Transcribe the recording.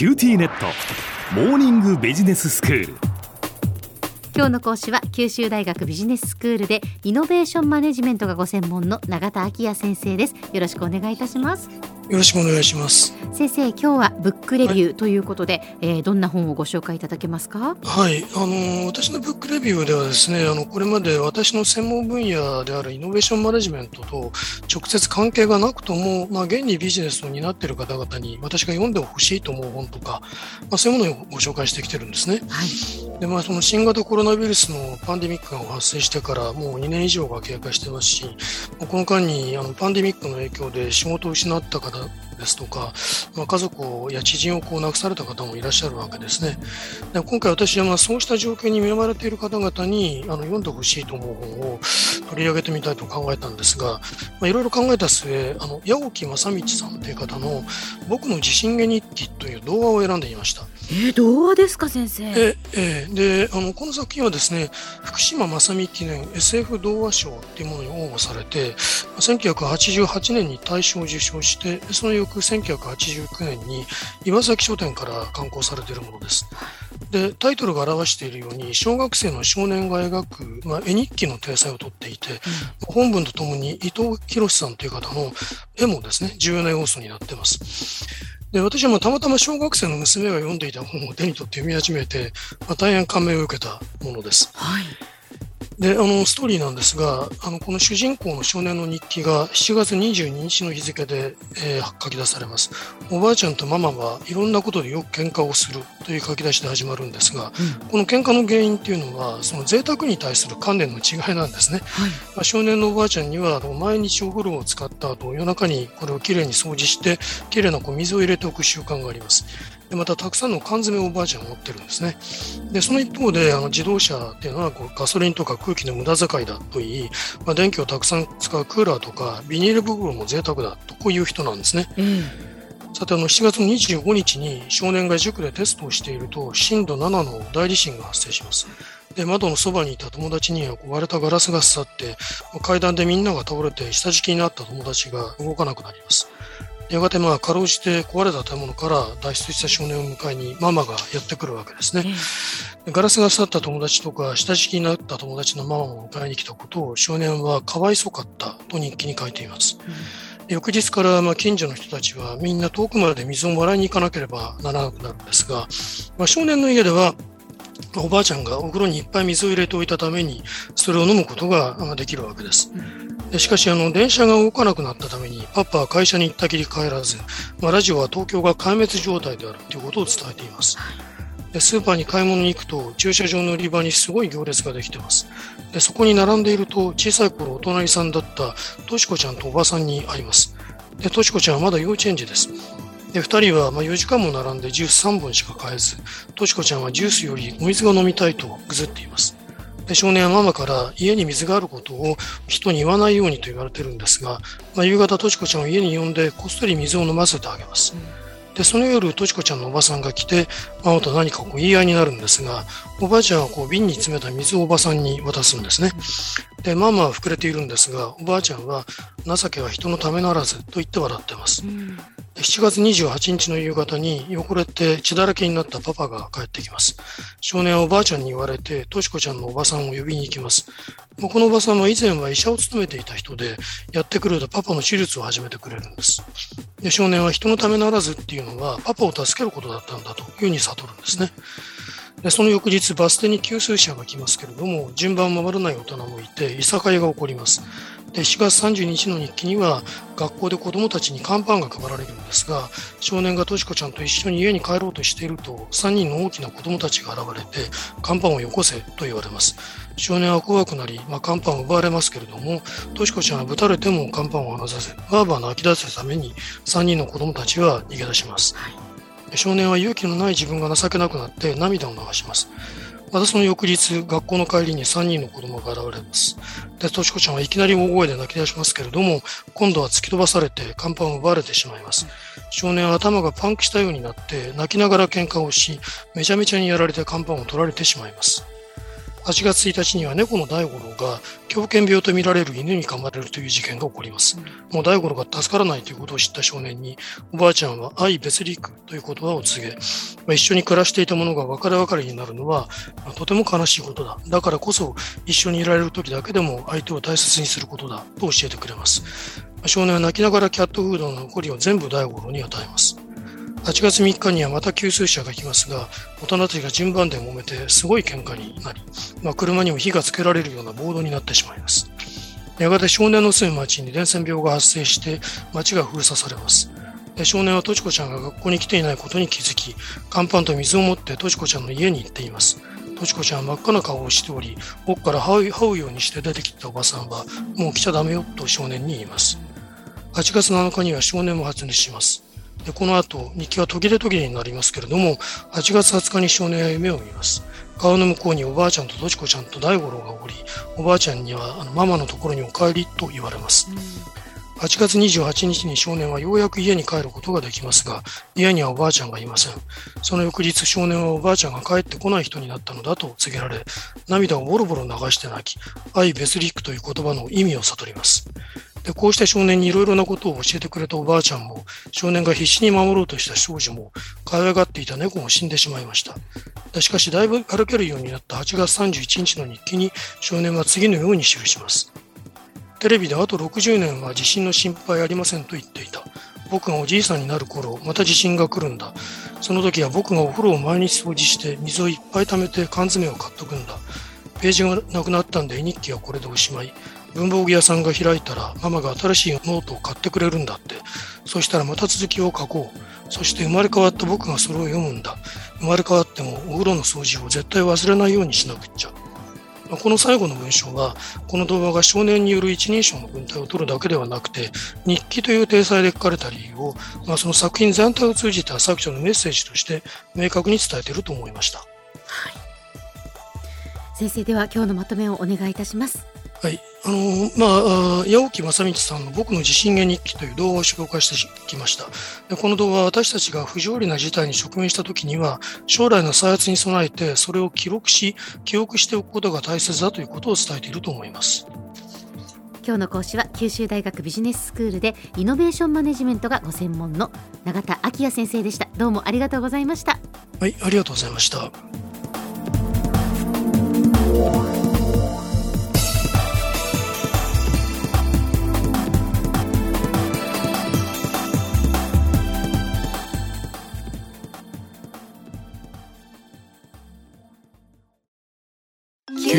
QTnet。モーニングビジネススクール。今日の講師は九州大学ビジネススクールでイノベーションマネジメントがご専門の永田昭也先生です。よろしくお願いいたします。よろしくお願いします。先生今日はブックレビューということで、はい、えー、どんな本をご紹介いただけますか？はいあの私のブックレビューではですねあのこれまで私の専門分野であるイノベーションマネジメントと直接関係がなくとも、まあ、現にビジネスを担っている方々に私が読んでほしいと思う本とか、まあ、そういうものをご紹介してきてるんですね。はいでまあ、その新型コロナウイルスのパンデミックが発生してからもう2年以上が経過してますしこの間にあのパンデミックの影響で仕事を失った方ですとか、まあ、家族や知人をこう亡くされた方もいらっしゃるわけですね。で今回私はまあそうした状況に見舞われている方々にあの読んでほしいと思う本を取り上げてみたいと考えたんですが、まあ、いろいろ考えた末、あの八木正道さんという方の僕の自信げ日記という動画を選んでいました。えー、童話ですか先生？ええであのこの作品はですね福島正美記念 SF 童話賞というものに応募されて1988年に大賞を受賞してその翌1989年に岩崎書店から刊行されているものです。でタイトルが表しているように小学生の少年が描く、まあ、絵日記の体裁をとっていて、うん、本文とともに伊藤博さんという方の絵もですね重要な要素になっています。で私はたまたま小学生の娘が読んでいた本を手に取って読み始めて、まあ、大変感銘を受けたものです。はいで、あの、ストーリーなんですが、あの、この主人公の少年の日記が7月22日の日付で、えー、書き出されます。おばあちゃんとママはいろんなことでよく喧嘩をするという書き出しで始まるんですが、うん、この喧嘩の原因っていうのは、その贅沢に対する観念の違いなんですね。はい、まあ、少年のおばあちゃんには、毎日お風呂を使った後、夜中にこれをきれいに掃除して、きれいなこう水を入れておく習慣があります。でまたたくさんの缶詰をおばあちゃんが持ってるんですね。で、その一方で、あの自動車っていうのはこうガソリンとか空気の無駄遣いだといい、まあ、電気をたくさん使うクーラーとかビニール袋も贅沢だとこういう人なんですね。うんさて、あの、7月25日に少年が塾でテストをしていると、震度7の大地震が発生します。で、窓のそばにいた友達には割れたガラスが刺さって、階段でみんなが倒れて下敷きになった友達が動かなくなります。やがてまあ、かろうじて壊れた建物から脱出した少年を迎えにママがやってくるわけですね。ガラスが刺さった友達とか、下敷きになった友達のママを迎えに来たことを少年はかわいそうかったと日記に書いています。うん翌日からまあ近所の人たちはみんな遠くまで水をもらいに行かなければならなくなるんですが、まあ、少年の家ではおばあちゃんがお風呂にいっぱい水を入れておいたためにそれを飲むことができるわけです。しかしあの電車が動かなくなったためにパパは会社に行ったきり帰らず、まあ、ラジオは東京が壊滅状態であるということを伝えています。でスーパーに買い物に行くと駐車場の売り場にすごい行列ができてます。でそこに並んでいると小さい頃お隣さんだったとしこちゃんとおばさんに会います。でとしこちゃんはまだ幼稚園児です。で2人はま4時間も並んでジュース3本しか買えず、としこちゃんはジュースよりお水が飲みたいとぐずっています。で少年はママから家に水があることを人に言わないようにと言われてるんですが、まあ、夕方としこちゃんを家に呼んでこっそり水を飲ませてあげます。でその夜、としこちゃんのおばさんが来て、ママと何かこう言い合いになるんですが、おばあちゃんはこう瓶に詰めた水をおばさんに渡すんですね。で、ママは膨れているんですが、おばあちゃんは情けは人のためならずと言って笑ってます。7月28日の夕方に汚れて血だらけになったパパが帰ってきます。少年はおばあちゃんに言われて、としこちゃんのおばさんを呼びに行きます。このおばさんは以前は医者を務めていた人で、やってくるとパパの手術を始めてくれるんです。で少年は人のためならずっていうのは、パパを助けることだったんだというふうに悟るんですね。でその翌日、バス停に給水車が来ますけれども、順番を守らない大人もいて、いさかいが起こります。で4月30日の日記には、学校で子供たちに乾パンが配られるんですが、少年がとしこちゃんと一緒に家に帰ろうとしていると、3人の大きな子供たちが現れて、乾パンをよこせと言われます。少年は怖くなり、まあ、乾パンを奪われますけれども、としこちゃんはぶたれても乾パンを離さず、バーバーの泣き出すために、3人の子供たちは逃げ出します。少年は勇気のない自分が情けなくなって涙を流します。またその翌日、学校の帰りに3人の子供が現れます。で、としこちゃんはいきなり大声で泣き出しますけれども、今度は突き飛ばされて甲板を奪われてしまいます。少年は頭がパンクしたようになって、泣きながら喧嘩をし、めちゃめちゃにやられて甲板を取られてしまいます。8月1日には猫の大五郎が狂犬病とみられる犬に噛まれるという事件が起こります。もう大五郎が助からないということを知った少年に、おばあちゃんは愛別陸という言葉を告げ、まあ、一緒に暮らしていたものが別れ別れになるのは、まあ、とても悲しいことだ。だからこそ一緒にいられる時だけでも相手を大切にすることだと教えてくれます。まあ、少年は泣きながらキャットフードの残りを全部大五郎に与えます。8月3日にはまた給水車が来ますが、大人たちが順番で揉めてすごい喧嘩になり、まあ、車にも火がつけられるようなボードになってしまいます。やがて少年の住む町に伝染病が発生して町が封鎖されます。少年はとちこちゃんが学校に来ていないことに気づき、乾パンと水を持ってとちこちゃんの家に行っています。とちこちゃんは真っ赤な顔をしており、奥から這うようにして出てきたおばさんは、もう来ちゃダメよと少年に言います。8月7日には少年も発熱します。でこの後、日記は途切れ途切れになりますけれども、8月20日に少年は夢を見ます。川の向こうにおばあちゃんととちこちゃんと大五郎がおり、おばあちゃんにはあのママのところにお帰りと言われます。8月28日に少年はようやく家に帰ることができますが、家にはおばあちゃんがいません。その翌日少年はおばあちゃんが帰ってこない人になったのだと告げられ、涙をボロボロ流して泣き、愛ベスリックという言葉の意味を悟ります。でこうして少年にいろいろなことを教えてくれたおばあちゃんも、少年が必死に守ろうとした少女も、可愛がっていた猫も死んでしまいました。しかし、だいぶ歩けるようになった8月31日の日記に、少年は次のように記します。テレビであと60年は地震の心配ありませんと言っていた。僕がおじいさんになる頃、また地震が来るんだ。その時は僕がお風呂を毎日掃除して水をいっぱい溜めて缶詰を買っとくんだ。ページがなくなったんで絵日記はこれでおしまい。文房具屋さんが開いたらママが新しいノートを買ってくれるんだって。そしたらまた続きを書こう。そして生まれ変わった僕がそれを読むんだ。生まれ変わってもお風呂の掃除を絶対忘れないようにしなくっちゃ。この最後の文章は、この動画が少年による一人称の文体を取るだけではなくて、日記という体裁で書かれた理由を、まあ、その作品全体を通じた作者のメッセージとして明確に伝えていると思いました。はい。先生では今日のまとめをお願いいたします。はい。あの、まあ、八尾木正道さんの僕の地震源日記という動画を紹介してきました。でこの動画は私たちが不条理な事態に直面したときには、将来の再発に備えてそれを記録し、記憶しておくことが大切だということを伝えていると思います。今日の講師は九州大学ビジネススクールでイノベーションマネジメントがご専門の永田昭也先生でした。どうもありがとうございました。はい、ありがとうございました。